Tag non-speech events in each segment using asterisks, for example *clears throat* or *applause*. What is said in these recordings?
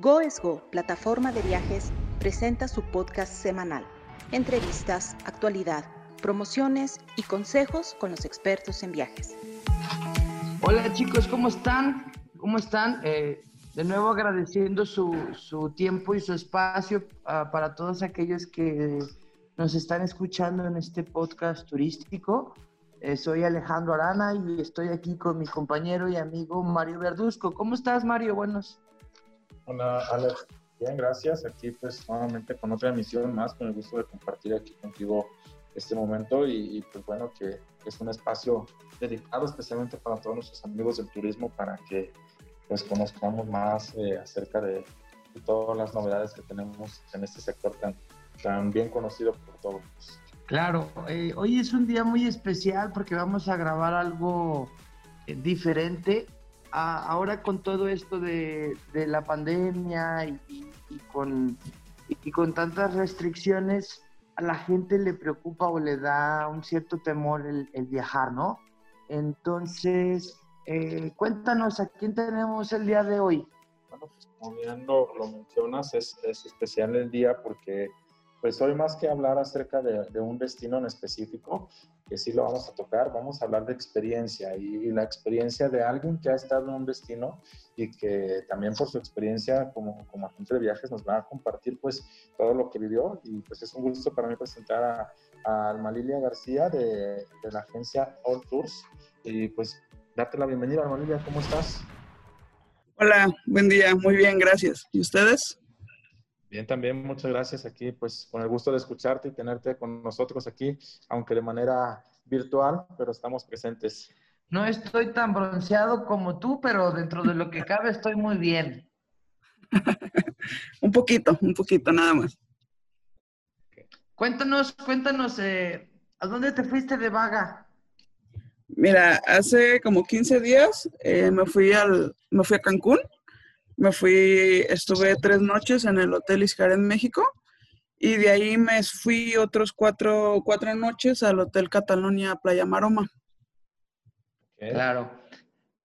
Go es Go, plataforma de viajes, presenta su podcast semanal. Entrevistas, actualidad, promociones y consejos con los expertos en viajes. Hola chicos, ¿cómo están? ¿Cómo están? Eh, de nuevo agradeciendo su, su, tiempo y su espacio uh, para todos aquellos que nos están escuchando en este podcast turístico. Eh, soy Alejandro Arana y estoy aquí con mi compañero y amigo Mario Verduzco. ¿Cómo estás, Mario? Buenos. Hola, Alex. Bien, gracias. Aquí, pues, nuevamente con otra emisión más, con el gusto de compartir aquí contigo este momento y, y pues, bueno, que es un espacio dedicado especialmente para todos nuestros amigos del turismo para que, pues, conozcamos más eh, acerca de, de, todas las novedades que tenemos en este sector tan, tan bien conocido por todos. Claro, eh, hoy es un día muy especial porque vamos a grabar algo eh, diferente. A, ahora con todo esto de, de la pandemia y, y, y, con, y con tantas restricciones, a la gente le preocupa o le da un cierto temor el, el viajar, ¿no? Entonces, eh, cuéntanos, ¿a quién tenemos el día de hoy? Bueno, pues como bien lo, lo mencionas, es, es especial el día porque pues hoy más que hablar acerca de, de, un destino en específico, que sí lo vamos a tocar, vamos a hablar de experiencia y, la experiencia de alguien que ha estado en un destino y que también por su experiencia como, como agente de viajes nos va a compartir pues todo lo que vivió y pues es un gusto para mí presentar a, a Alma Lilia García de, de la agencia All Tours y pues darte la bienvenida Alma Lilia, ¿cómo estás? Hola, buen día, muy bien, gracias. ¿Y ustedes? Bien, también muchas gracias aquí, pues con el gusto de escucharte y tenerte con nosotros aquí, aunque de manera virtual, pero estamos presentes. No estoy tan bronceado como tú, pero dentro de lo que cabe estoy muy bien. *laughs* un poquito, un poquito nada más. Cuéntanos, cuéntanos, eh, ¿a dónde te fuiste de vaga? Mira, hace como 15 días eh, me, fui al, me fui a Cancún me fui, estuve tres noches en el Hotel Iscar en México y de ahí me fui otros cuatro, cuatro noches al Hotel Catalonia Playa Maroma. Claro.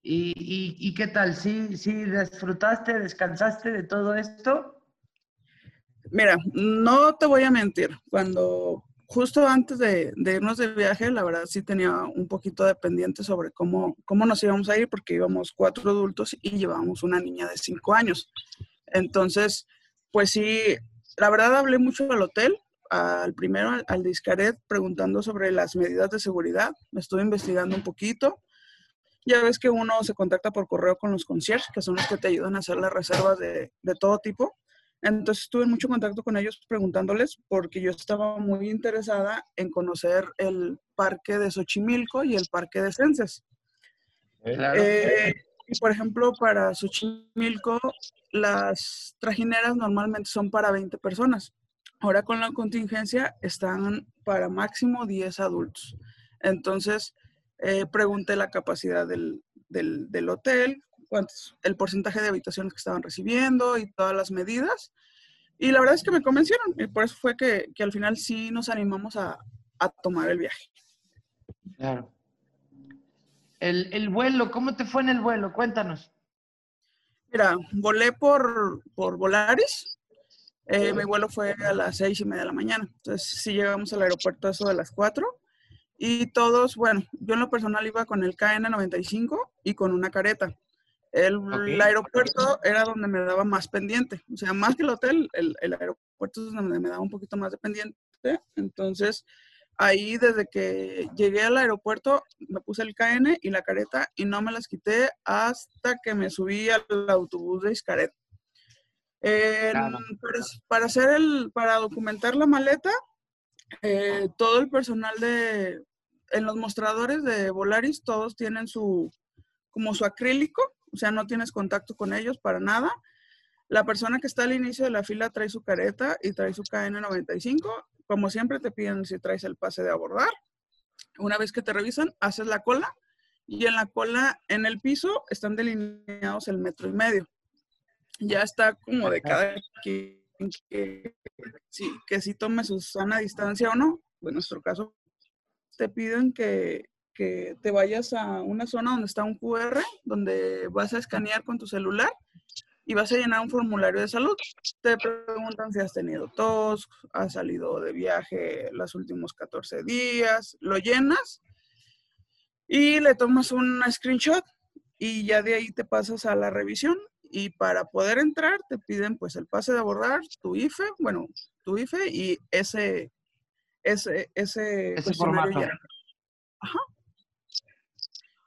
¿Y, y, y qué tal? ¿Sí, ¿Sí disfrutaste, descansaste de todo esto? Mira, no te voy a mentir. Cuando justo antes de, irnos de viaje, la verdad sí tenía un poquito de pendiente sobre cómo, cómo nos íbamos a ir, porque íbamos cuatro adultos y llevábamos una niña de cinco años. Entonces, pues sí, la verdad hablé mucho al hotel, al primero, al, al Discaret, preguntando sobre las medidas de seguridad. Me estuve investigando un poquito. Ya ves que uno se contacta por correo con los concierges, que son los que te ayudan a hacer las reservas de, de todo tipo. Entonces estuve en mucho contacto con ellos preguntándoles porque yo estaba muy interesada en conocer el parque de Xochimilco y el parque de Censes. Claro. Eh, y por ejemplo, para Xochimilco, las trajineras normalmente son para 20 personas. Ahora con la contingencia están para máximo 10 adultos. Entonces, eh, pregunté la capacidad del, del, del hotel, cuántos, el porcentaje de habitaciones que estaban recibiendo y todas las medidas. Y la verdad es que me convencieron y por eso fue que, que al final sí nos animamos a, a, tomar el viaje. Claro. El, el, vuelo, ¿cómo te fue en el vuelo? Cuéntanos. Mira, volé por, por Volaris. Eh, mi vuelo fue a las seis y media de la mañana. Entonces sí llegamos al aeropuerto a eso de las cuatro. Y todos, bueno, yo en lo personal iba con el KN95 y con una careta. El, okay. el, aeropuerto era donde me daba más pendiente. O sea, más que el hotel, el, el, aeropuerto es donde me daba un poquito más de pendiente. Entonces, ahí desde que llegué al aeropuerto, me puse el KN y la careta y no me las quité hasta que me subí al autobús de Iscaret. Eh, claro. para, para, hacer el, para documentar la maleta, eh, todo el personal de, en los mostradores de Volaris, todos tienen su, como su acrílico o sea, no tienes contacto con ellos para nada. La persona que está al inicio de la fila trae su careta y trae su KN95. Como siempre te piden si traes el pase de abordar. Una vez que te revisan, haces la cola y en la cola, en el piso, están delineados el metro y medio. Ya está como de cada quien que, sí, que si tome su sana distancia o no. En nuestro caso, te piden que, que te vayas a una zona donde está un QR, donde vas a escanear con tu celular y vas a llenar un formulario de salud. Te preguntan si has tenido tos, has salido de viaje los últimos 14 días, lo llenas y le tomas un screenshot y ya de ahí te pasas a la revisión y para poder entrar te piden pues el pase de abordar, tu IFE, bueno, tu IFE y ese ese ese, ese formato. Ajá.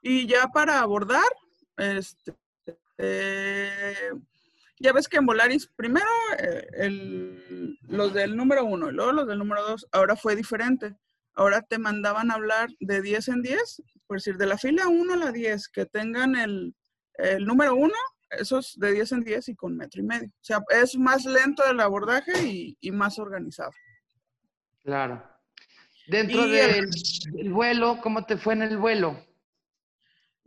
Y ya para abordar, este, eh, ya ves que en Volaris, primero eh, los del número uno y luego los del número dos, ahora fue diferente. Ahora te mandaban a hablar de 10 en 10, por decir, de la fila 1 a la 10, que tengan el, el número uno, esos de 10 en 10 y con metro y medio. O sea, es más lento el abordaje y, y más organizado. Claro. Dentro del, del vuelo, ¿cómo te fue en el vuelo?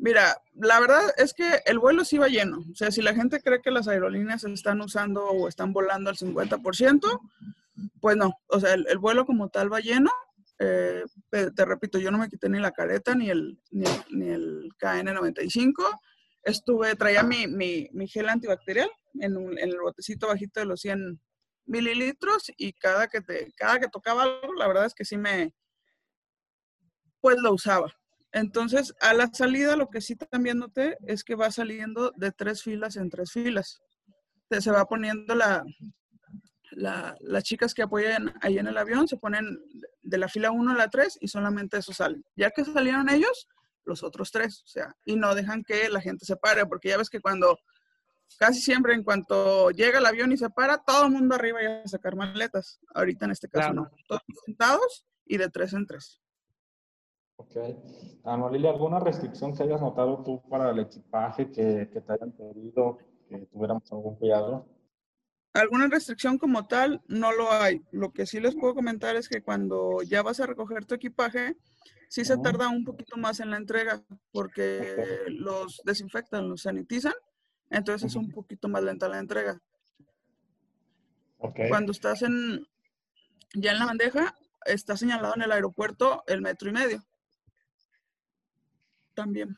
Mira, la verdad es que el vuelo sí va lleno. O sea, si la gente cree que las aerolíneas están usando o están volando al 50%, pues no. O sea, el, el vuelo como tal va lleno. Eh, te repito, yo no me quité ni la careta ni el, ni ni el KN95. Estuve, traía mi, mi, mi gel antibacterial en, un, en, el botecito bajito de los 100 mililitros y cada que, te, cada que tocaba algo, la verdad es que sí me, pues lo usaba. Entonces, a la salida, lo que sí también noté es que va saliendo de tres filas en tres filas. Se va poniendo la, la, las chicas que apoyan ahí en el avión, se ponen de la fila 1 a la 3 y solamente eso salen. Ya que salieron ellos, los otros tres, o sea, y no dejan que la gente se pare, porque ya ves que cuando, casi siempre en cuanto llega el avión y se para, todo el mundo arriba ya a sacar maletas. Ahorita en este caso claro. no, todos sentados y de tres en tres. Ok. Ana Lilia, ¿alguna restricción que hayas notado tú para el equipaje que, que, te hayan pedido que tuviéramos algún cuidado? Alguna restricción como tal no lo hay. Lo que sí les puedo comentar es que cuando ya vas a recoger tu equipaje, sí se tarda un poquito más en la entrega porque okay. los desinfectan, los sanitizan, entonces es un poquito más lenta la entrega. Okay. Cuando estás en ya en la bandeja, está señalado en el aeropuerto el metro y medio también.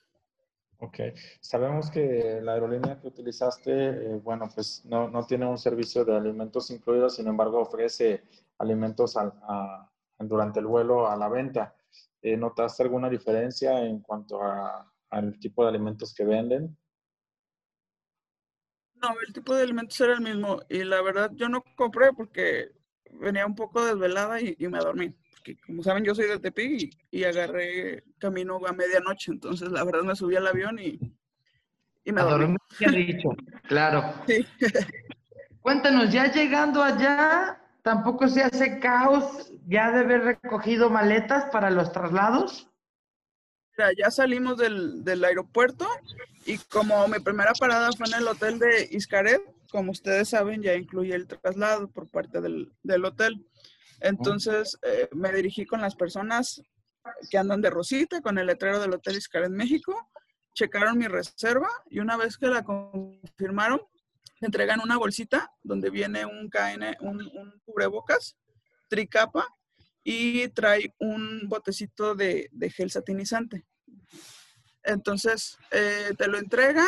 Ok, sabemos que la aerolínea que utilizaste, eh, bueno, pues no, no, tiene un servicio de alimentos incluidos, sin embargo ofrece alimentos a, a, durante el vuelo a la venta. Eh, ¿Notaste alguna diferencia en cuanto a, al tipo de alimentos que venden? No, el tipo de alimentos era el mismo y la verdad yo no compré porque venía un poco desvelada y, y me dormí que como saben yo soy de Tepic y, y, agarré camino a medianoche, entonces la verdad me subí al avión y, y me dormí. dicho, claro. *laughs* Sí. Cuéntanos, ya llegando allá, ¿tampoco se hace caos ya de haber recogido maletas para los traslados? Mira, ya salimos del, del aeropuerto y como mi primera parada fue en el hotel de Iscaret, como ustedes saben, ya incluye el traslado por parte del, del hotel. Entonces eh, me dirigí con las personas que andan de Rosita, con el letrero del Hotel Iscar en México, checaron mi reserva y una vez que la confirmaron, me entregan una bolsita donde viene un KN, un, cubrebocas, tricapa y trae un botecito de, de gel satinizante. Entonces, eh, te lo entregan,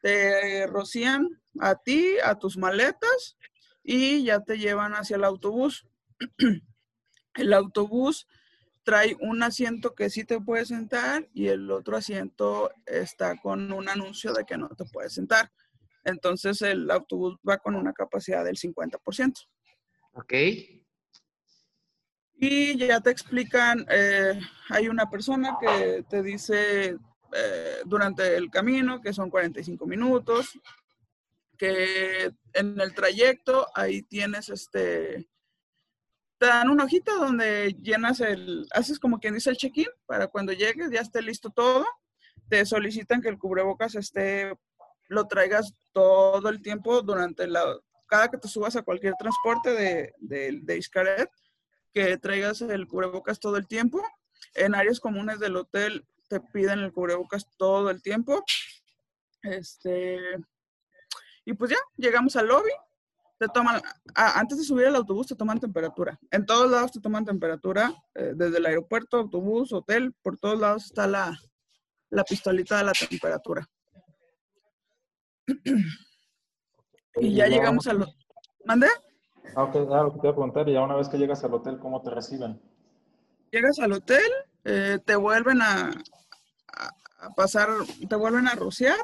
te rocían a ti, a tus maletas y ya te llevan hacia el autobús. *clears throat* el autobús trae un asiento que sí te puedes sentar y el otro asiento está con un anuncio de que no te puedes sentar. Entonces el autobús va con una capacidad del 50%. Ok. Y ya te explican, eh, hay una persona que te dice eh, durante el camino que son 45 minutos, que en el trayecto ahí tienes este, te dan una hojita donde llenas el, haces como quien dice el check-in para cuando llegues ya esté listo todo. Te solicitan que el cubrebocas esté, lo traigas todo el tiempo durante la, cada que te subas a cualquier transporte de, de, de Iscaret, que traigas el cubrebocas todo el tiempo. En áreas comunes del hotel te piden el cubrebocas todo el tiempo. Este, y pues ya, llegamos al lobby, te toman, antes de subir al autobús te toman temperatura. En todos lados te toman temperatura, eh, desde el aeropuerto, autobús, hotel, por todos lados está la, la pistolita de la temperatura. Y ya llegamos al... ¿Mande? Ah, ok, ah, lo que te voy a preguntar, y ya una vez que llegas al hotel, ¿cómo te reciben? Llegas al hotel, eh, te vuelven a, a, pasar, te vuelven a rociar,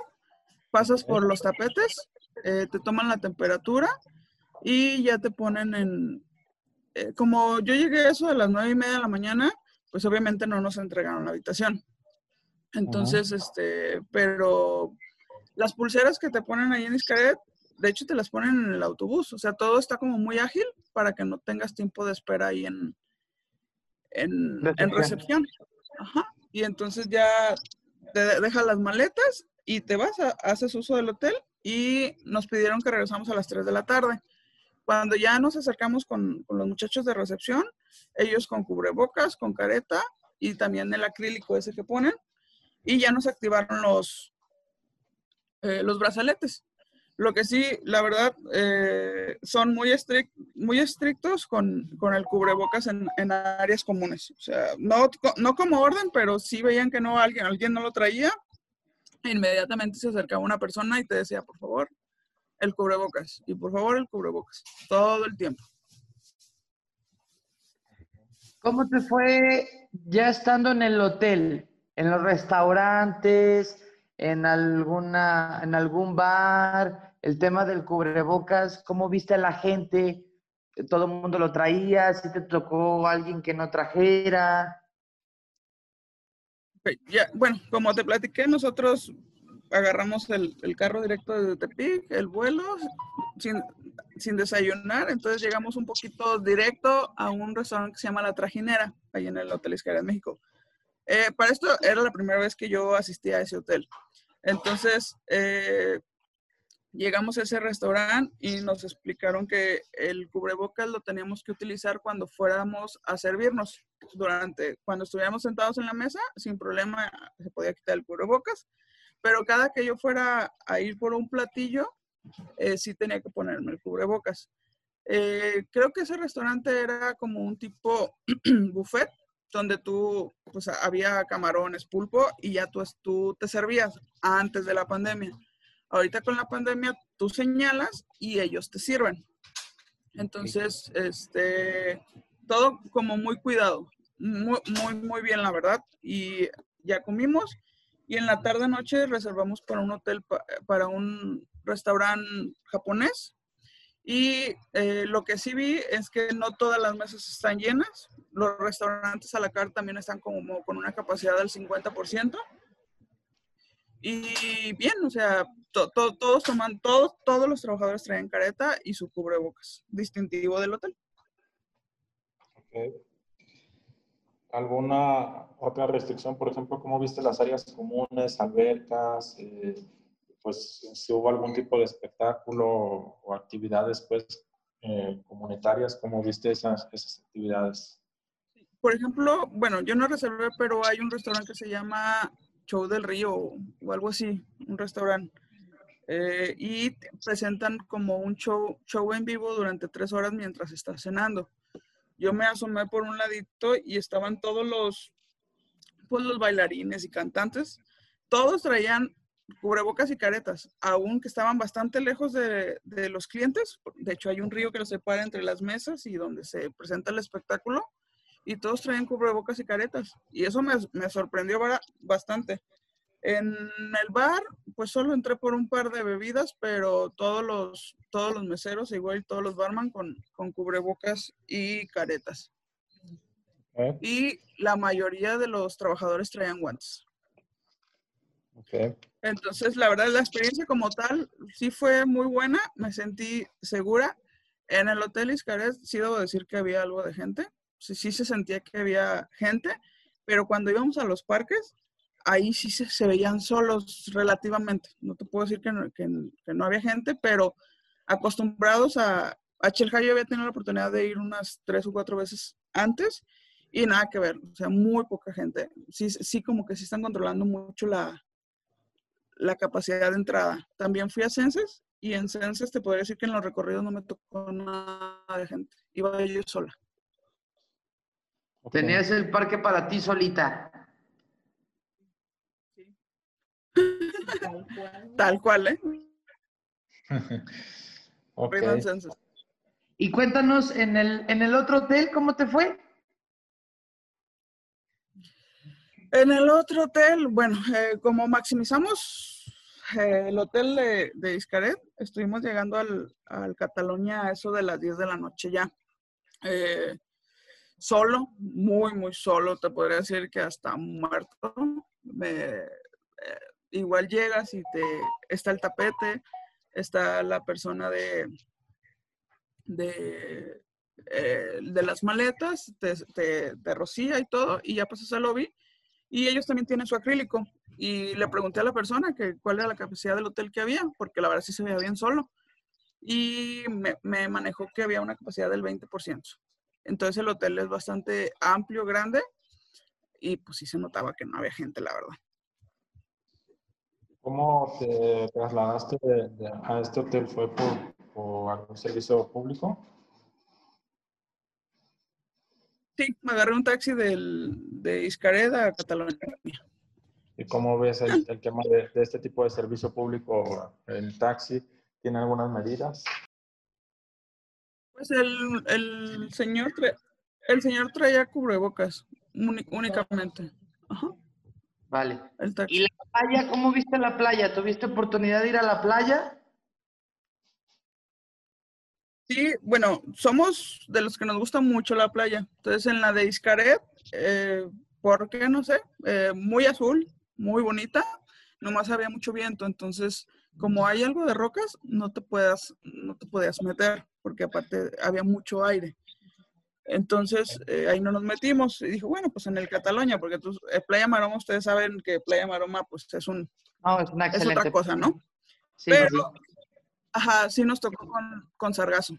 pasas por los tapetes, eh, te toman la temperatura y ya te ponen en... eh, como yo llegué a eso de las nueve y media de la mañana, pues obviamente no nos entregaron la habitación. Entonces, este, pero las pulseras que te ponen ahí en Iscaret, de hecho te las ponen en el autobús. O sea, todo está como muy ágil para que no tengas tiempo de espera ahí en, en, en Recepción. Ajá. Y entonces ya te de- dejas las maletas y te vas, a- haces uso del hotel y nos pidieron que regresamos a las 3 de la tarde. Cuando ya nos acercamos con, con los muchachos de recepción, ellos con cubrebocas, con careta y también el acrílico ese que ponen, y ya nos activaron los, eh, los brazaletes. Lo que sí, la verdad, eh, son muy, estric- muy estrictos con, con el cubrebocas en, en áreas comunes. O sea, no, no como orden, pero sí veían que no alguien, alguien no lo traía. Inmediatamente se acercaba una persona y te decía, por favor, el cubrebocas. Y por favor, el cubrebocas. Todo el tiempo. ¿Cómo te fue ya estando en el hotel? ¿En los restaurantes? ¿En, alguna, en algún bar? El tema del cubrebocas, ¿cómo viste a la gente? ¿Todo el mundo lo traía? ¿Si te tocó alguien que no trajera? Ya, bueno, como te platiqué, nosotros agarramos el, el carro directo desde Tepic, el vuelo, sin, sin desayunar, entonces llegamos un poquito directo a un restaurante que se llama La Trajinera, ahí en el Hotel Iscaria de México. Eh, para esto era la primera vez que yo asistía a ese hotel. Entonces, eh, llegamos a ese restaurante y nos explicaron que el cubrebocas lo teníamos que utilizar cuando fuéramos a servirnos. Durante, cuando estuviéramos sentados en la mesa, sin problema se podía quitar el cubrebocas, pero cada que yo fuera a ir por un platillo, eh, sí tenía que ponerme el cubrebocas. Eh, creo que ese restaurante era como un tipo *clears throat* buffet, donde tú, pues había camarones, pulpo y ya tú, tú te servías antes de la pandemia. Ahorita con la pandemia tú señalas y ellos te sirven. Entonces, este, todo como muy cuidado, muy, muy, muy bien, la verdad. Y ya comimos y en la tarde noche reservamos para un hotel, pa- para un restaurante japonés. Y eh, lo que sí vi es que no todas las mesas están llenas. Los restaurantes a la carta también están como con una capacidad del 50%. Y bien, o sea, to- to- todos toman, todos, todos los trabajadores traen careta y su cubrebocas, distintivo del hotel. Ok. ¿Alguna otra restricción? Por ejemplo, ¿cómo viste las áreas comunes, albercas? eh, pues si hubo algún tipo de espectáculo o actividades pues eh, comunitarias, ¿cómo viste esas, esas actividades? Por ejemplo, bueno, yo no reservé, pero hay un restaurante que se llama Show del Río o algo así, un restaurante. Eh, y presentan como un show, show en vivo durante tres horas mientras estás cenando. Yo me asomé por un ladito y estaban todos los, pues los bailarines y cantantes. Todos traían cubrebocas y caretas, aún que estaban bastante lejos de, de los clientes. De hecho, hay un río que los separa entre las mesas y donde se presenta el espectáculo y todos traían cubrebocas y caretas. Y eso me, me sorprendió bastante. En el bar, pues solo entré por un par de bebidas, pero todos los, todos los meseros, igual todos los barman con, con cubrebocas y caretas. Y la mayoría de los trabajadores traían guantes. Entonces, la verdad, la experiencia como tal sí fue muy buena, me sentí segura. En el Hotel Iscaret sí debo decir que había algo de gente, sí, sí se sentía que había gente, pero cuando íbamos a los parques, ahí sí se, veían solos relativamente. No te puedo decir que no, había gente, pero acostumbrados a... A Chelja yo había tenido la oportunidad de ir unas tres o cuatro veces antes y nada que ver, o sea, muy poca gente. Sí, sí como que sí están controlando mucho la, capacidad de entrada. También fui a Censes y en Censes te podría decir que en los recorridos no me tocó nada de gente. Iba yo sola. Tenías el parque para ti solita. Tal cual, ¿eh? *laughs* Ok. Rhythm Senses. Y cuéntanos, en el, en el otro hotel, ¿cómo te fue? En el otro hotel, bueno, eh, como maximizamos eh, el hotel de, de Iscaret, estuvimos llegando al, al Cataluña a eso de las 10 de la noche ya. Eh, solo, muy, muy solo, te podría decir que hasta muerto. Me- eh, igual llegas y te está el tapete, está la persona de, de, eh, de las maletas, te, te, rocía y todo, y ya pasas al lobby. Y ellos también tienen su acrílico. Y le pregunté a la persona que cuál era la capacidad del hotel que había, porque la verdad sí se veía bien solo. Y me, me manejó que había una capacidad del 20%. Entonces el hotel es bastante amplio, grande, y pues sí se notaba que no había gente, la verdad. ¿Cómo te trasladaste de- de- a este hotel? ¿Fue por, por algún servicio público? Sí, me agarré un taxi del, de Iscaret a Cataluña. ¿Y cómo ves el, el tema de, de este tipo de servicio público? ¿El taxi tiene algunas medidas? Pues el, el señor tra- el señor traía cubrebocas únicamente. Ajá, Vale. ¿Y la playa? ¿Cómo viste la playa? ¿Tuviste oportunidad de ir a la playa? Sí, bueno, somos de los que nos gusta mucho la playa. Entonces, en la de Iscaret, eh, ¿por qué? No sé, eh, muy azul, muy bonita, nomás había mucho viento. Entonces, como hay algo de rocas, no te puedas, no te podías meter, porque aparte había mucho aire. Entonces, eh, ahí no nos metimos. Y dije, bueno, pues en el Cataluña, porque tú, eh, Playa Maroma, ustedes saben que Playa Maroma, pues es un, No, es una es excelente. otra cosa, ¿no? Sí, Pero, sí. ajá, sí nos tocó con, con sargazo.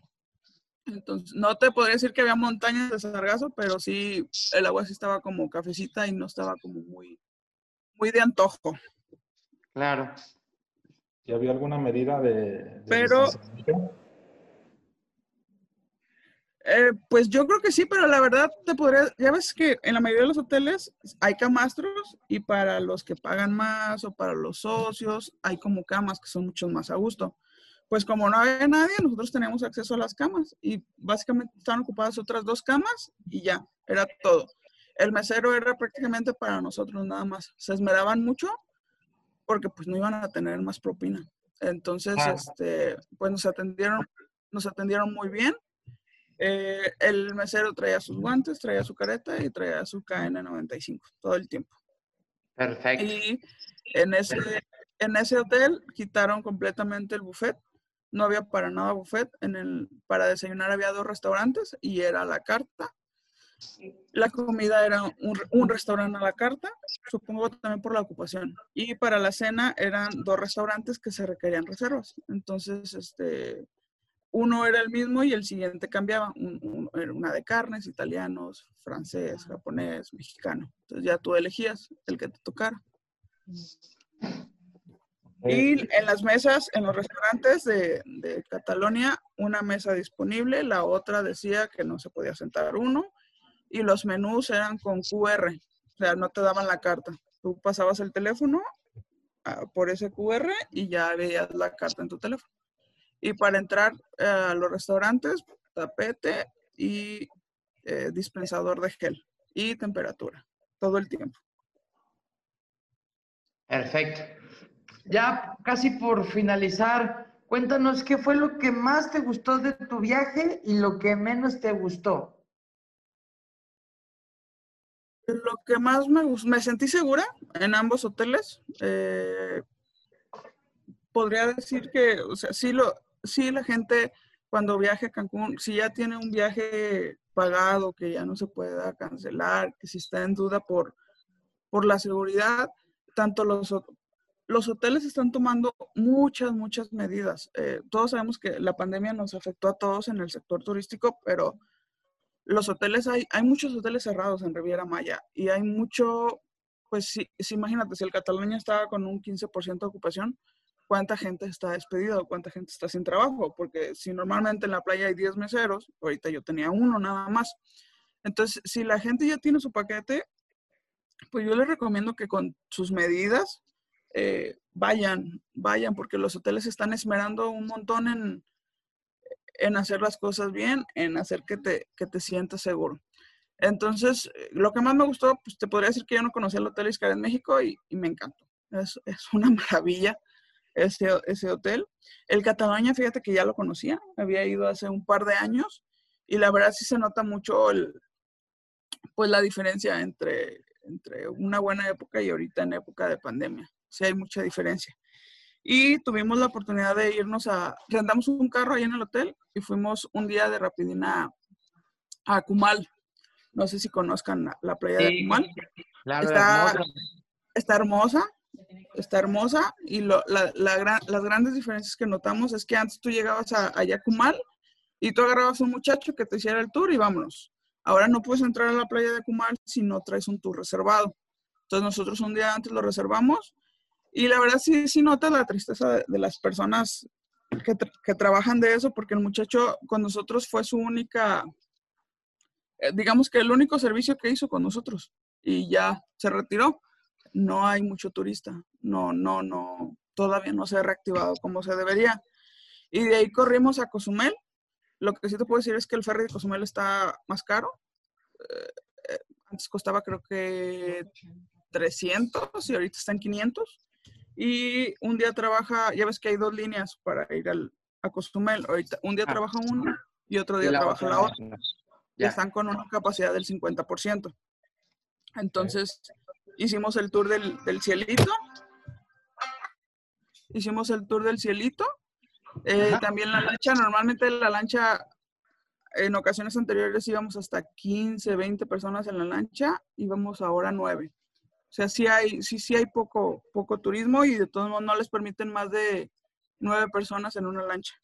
Entonces, no te podría decir que había montañas de sargazo, pero sí, el agua sí estaba como cafecita y no estaba como muy, muy de antojo. Claro. ¿Y había alguna medida de, de Pero-? Eh, pues yo creo que sí, pero la verdad te podría, ya ves que en la mayoría de los hoteles hay camastros y para los que pagan más o para los socios hay como camas que son mucho más a gusto. Pues como no había nadie, nosotros teníamos acceso a las camas y básicamente estaban ocupadas otras dos camas y ya, era todo. El mesero era prácticamente para nosotros nada más. Se esmeraban mucho porque pues no iban a tener más propina. Entonces, este, pues nos atendieron, nos atendieron muy bien. Eh, el mesero traía sus guantes, traía su careta y traía su KN95 todo el tiempo. Perfecto. Y en ese, en ese hotel quitaron completamente el buffet. No había para nada buffet. En el, para desayunar había dos restaurantes y era la carta. La comida era un, un restaurante a la carta, supongo también por la ocupación. Y para la cena eran dos restaurantes que se requerían reservas. Entonces, este, uno era el mismo y el siguiente cambiaba. Un- una de carnes, italianos, francés, japonés, mexicano. Entonces ya tú elegías el que te tocara. Y en las mesas, en los restaurantes de, de Catalonia, una mesa disponible, la otra decía que no se podía sentar uno, y los menús eran con QR, o sea, no te daban la carta. Tú pasabas el teléfono ah, por ese QR y ya veías la carta en tu teléfono. Y para entrar eh, a los restaurantes, tapete y eh, dispensador de gel y temperatura, todo el tiempo. Perfecto. Ya casi por finalizar, cuéntanos qué fue lo que más te gustó de tu viaje y lo que menos te gustó. Lo que más me gustó, me sentí segura en ambos hoteles. eh, podría decir que, o sea, sí, lo, sí la gente cuando viaje a Cancún, si ya tiene un viaje pagado que ya no se pueda cancelar, que si está en duda por, por la seguridad, tanto los, los hoteles están tomando muchas, muchas medidas. Eh, todos sabemos que la pandemia nos afectó a todos en el sector turístico, pero los hoteles, hay, hay muchos hoteles cerrados en Riviera Maya y hay mucho, pues sí, sí, imagínate, si el Cataluña estaba con un 15% de ocupación, ¿cuánta gente está despedida o cuánta gente está sin trabajo? Porque si normalmente en la playa hay 10 meseros, ahorita yo tenía uno nada más. Entonces, si la gente ya tiene su paquete, pues yo les recomiendo que con sus medidas eh, vayan, vayan, porque los hoteles están esmerando un montón en, en hacer las cosas bien, en hacer que te, que te sientas seguro. Entonces, eh, lo que más me gustó, pues te podría decir que yo no conocía el Hotel Iscar en México y, me encantó. Es, es, una *laughs* maravilla ese, ese hotel. El Cataluña, fíjate que ya lo conocía, había ido hace un par de años y la verdad sí se nota mucho el, pues la diferencia entre, entre una buena época y ahorita en época de pandemia. Sí hay mucha diferencia. Y tuvimos la oportunidad de irnos a, rentamos un carro ahí en el hotel y fuimos un día de rapidina a Cumal. No sé si conozcan la playa de Cumal. está, hermosa. está hermosa, está hermosa y lo, la, la, las grandes diferencias que notamos es que antes tú llegabas a, a y tú agarrabas a un muchacho que te hiciera el tour y vámonos. Ahora no puedes entrar a la playa de Cumal si no traes un tour reservado. Entonces nosotros un día antes lo reservamos y la verdad sí, sí nota la tristeza de, las personas que, que, trabajan de eso, porque el muchacho con nosotros fue su única, eh, digamos que el único servicio que hizo con nosotros y ya se retiró. No hay mucho turista, no, no, no, todavía no se ha reactivado como se debería. Y de ahí corrimos a Cozumel. Lo que sí te puedo decir es que el ferry de Cozumel está más caro. Eh, eh, antes costaba creo que 300 y ahorita está en 500 y un día trabaja, ya ves que hay dos líneas para ir al, a Cozumel. Ahorita, un día ah, trabaja una y otro día trabaja la otra. Ya están con una capacidad del 50%. Entonces, hicimos el tour del, del, cielito. Hicimos el tour del cielito. Eh, también la lancha, normalmente la lancha, en ocasiones anteriores íbamos hasta 15, 20 personas en la lancha, íbamos ahora 9. O sea, sí hay, sí, sí hay poco, poco turismo y de todos modos no les permiten más de nueve personas en una lancha.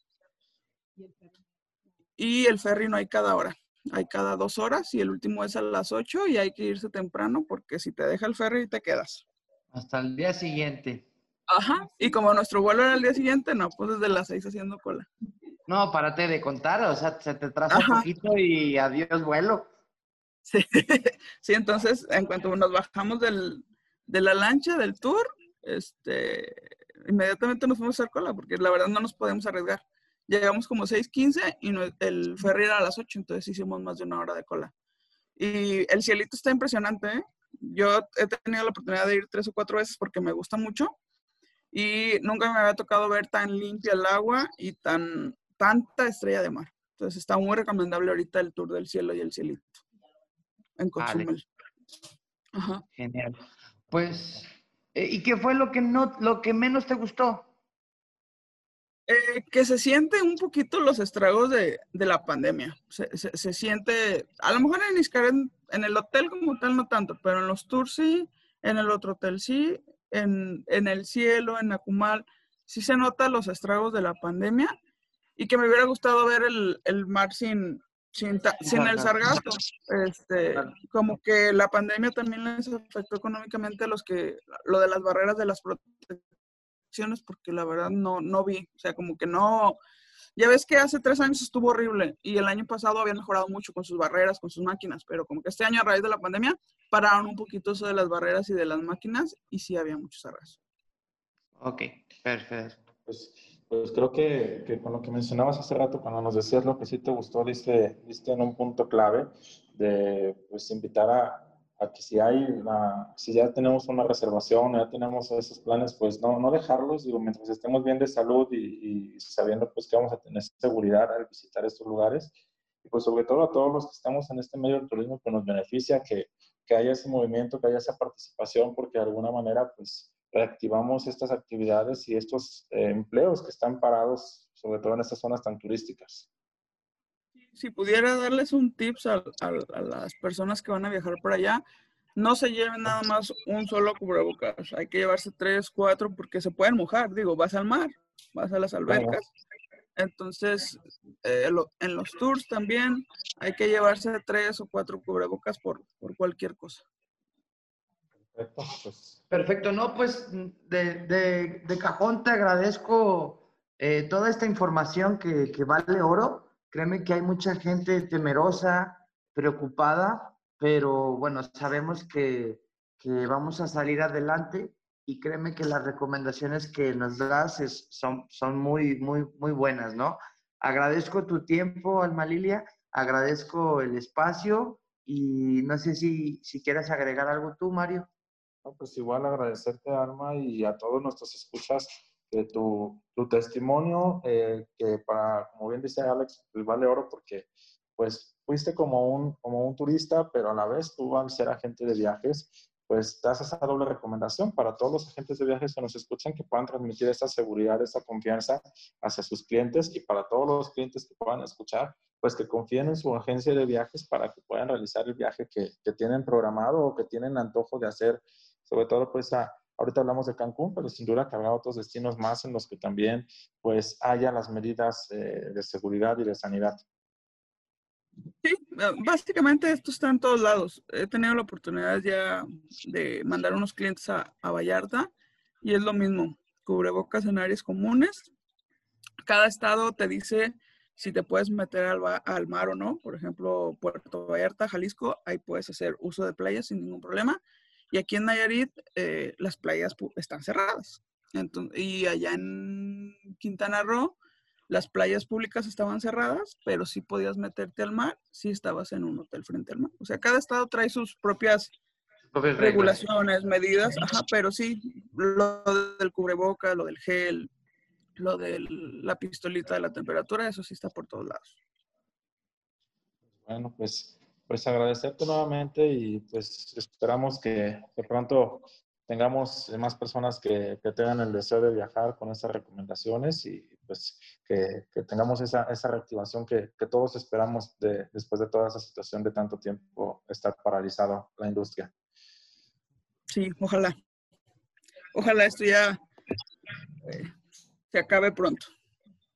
Y el ferry no hay cada hora, hay cada dos horas y el último es a las ocho y hay que irse temprano porque si te deja el ferry te quedas. Hasta el día siguiente. Ajá, y como nuestro vuelo era el día siguiente, no, pues desde las seis haciendo cola. No, párate de contar, o sea, se te traza un poquito y adiós vuelo. *laughs* Sí. entonces en cuanto nos bajamos del, de la lancha, del tour, este, inmediatamente nos fuimos a hacer cola porque la verdad no nos podemos arriesgar. Llegamos como 6.15 y el ferry era a las 8, entonces hicimos más de una hora de cola. Y el cielito está impresionante. ¿eh? Yo he tenido la oportunidad de ir tres o cuatro veces porque me gusta mucho y nunca me había tocado ver tan limpia el agua y tan tanta estrella de mar. Entonces está muy recomendable ahorita el tour del cielo y el cielito en Cozumel. Ajá. Genial. Pues, eh, ¿y qué fue lo que no, lo que menos te gustó? Eh, que se siente un poquito los estragos de, la pandemia. Se, siente, a lo mejor en Iscaren, en el hotel como tal no tanto, pero en los tours sí, en el otro hotel sí, en, en el cielo, en Acumal, sí se notan los estragos de la pandemia y que me hubiera gustado ver el, el mar sin, sin, sin el sargazo. Este, como que la pandemia también les afectó económicamente a los que, lo de las barreras de las protecciones, porque la verdad no, no vi, o sea, como que no, ya ves que hace tres años estuvo horrible y el año pasado habían mejorado mucho con sus barreras, con sus máquinas, pero como que este año a raíz de la pandemia pararon un poquito eso de las barreras y de las máquinas y sí había mucho sargazo. Ok, perfecto. Pues pues creo que, que, con lo que mencionabas hace rato, cuando nos decías lo que sí te gustó, diste, diste en un punto clave de pues, invitar a, a que si hay una, si ya tenemos una reservación, ya tenemos esos planes, pues no, no dejarlos, digo, mientras estemos bien de salud y, y, sabiendo pues que vamos a tener seguridad al visitar estos lugares. Y pues sobre todo a todos los que estamos en este medio del turismo que nos beneficia, que, que haya ese movimiento, que haya esa participación, porque de alguna manera pues reactivamos estas actividades y estos eh, empleos que están parados, sobre todo en estas zonas tan turísticas. Si pudiera darles un tips a, las personas que van a viajar por allá, no se lleven nada más un solo cubrebocas, hay que llevarse tres, cuatro, porque se pueden mojar, digo, vas al mar, vas a las albercas. Entonces, eh, en los tours también hay que llevarse tres o cuatro cubrebocas por, por cualquier cosa. Perfecto, pues. Perfecto, no, pues de, de, cajón te agradezco eh, toda esta información que, que, vale oro. Créeme que hay mucha gente temerosa, preocupada, pero bueno, sabemos que, que vamos a salir adelante y créeme que las recomendaciones que nos das son, son muy, muy, muy buenas, ¿no? agradezco tu tiempo, Alma Lilia, agradezco el espacio y no sé si, si quieras agregar algo tú, Mario. No, pues igual agradecerte, Alma, y a todos nuestros escuchas de tu, tu testimonio, eh, que para, como bien dice Alex, pues vale oro porque pues fuiste como un, como un turista, pero a la vez tú al ser agente de viajes, pues das esa doble recomendación para todos los agentes de viajes que nos escuchan que puedan transmitir esa seguridad, esa confianza hacia sus clientes y para todos los clientes que puedan escuchar, pues que confíen en su agencia de viajes para que puedan realizar el viaje que, que tienen programado o que tienen antojo de hacer, sobre todo pues a, ahorita hablamos de Cancún, pero sin duda que habrá otros destinos más en los que también pues haya las medidas eh, de seguridad y de sanidad. Sí, básicamente esto está en todos lados. He tenido la oportunidad ya de mandar unos clientes a, Vallarta y es lo mismo, cubrebocas en áreas comunes. Cada estado te dice si te puedes meter al, al, mar o no. Por ejemplo, Puerto Vallarta, Jalisco, ahí puedes hacer uso de playas sin ningún problema. Y aquí en Nayarit eh, las playas están cerradas. y allá en Quintana Roo las playas públicas estaban cerradas, pero sí podías meterte al mar si estabas en un hotel frente al mar. O sea, cada estado trae sus propias regulaciones, medidas, ajá, pero sí, lo del cubreboca, lo del gel, lo de la pistolita de la temperatura, eso sí está por todos lados. Bueno, pues, pues agradecerte nuevamente y pues esperamos que, pronto tengamos más personas que, que, tengan el deseo de viajar con esas recomendaciones y pues que, que tengamos esa, esa reactivación que, que, todos esperamos de, después de toda esa situación de tanto tiempo estar paralizado la industria. Sí, ojalá. Ojalá esto ya eh, se acabe pronto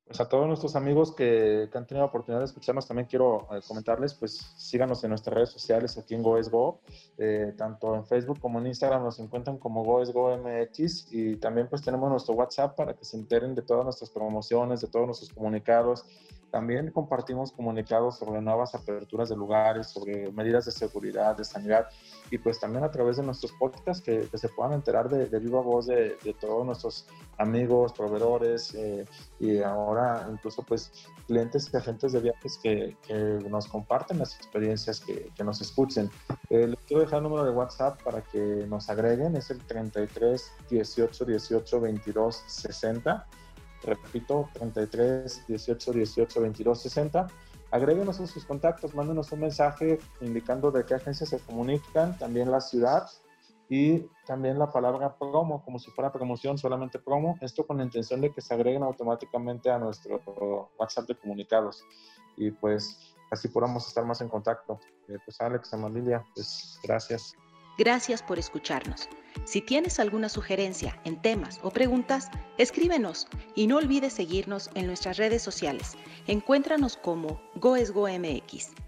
pues a todos nuestros amigos que, que, han tenido la oportunidad de escucharnos, también quiero eh, comentarles, pues síganos en nuestras redes sociales aquí en GoEsGo, eh, tanto en Facebook como en Instagram nos encuentran como GoEsGoMX y también pues tenemos nuestro WhatsApp para que se enteren de todas nuestras promociones, de todos nuestros comunicados. También compartimos comunicados sobre nuevas aperturas de lugares, sobre medidas de seguridad, de sanidad y pues también a través de nuestros podcasts que, se puedan enterar de, viva voz de, de, todos nuestros amigos, proveedores eh, y ahora incluso pues clientes y agentes de viajes que, que nos comparten las experiencias, que, que nos escuchen. Eh, les quiero dejar el número de WhatsApp para que nos agreguen, es el 33 18 18 22 60. Repito, 33 18 18 22 60 agréguenos a sus contactos, mándenos un mensaje indicando de qué agencia se comunican, también la ciudad y también la palabra promo, como si fuera promoción, solamente promo, esto con la intención de que se agreguen automáticamente a nuestro WhatsApp de comunicados y pues así podamos estar más en contacto. Eh, pues Alex, Amalilia, pues gracias. Gracias por escucharnos. Si tienes alguna sugerencia en temas o preguntas, escríbenos y no olvides seguirnos en nuestras redes sociales. Encuéntranos como GoesGoMX.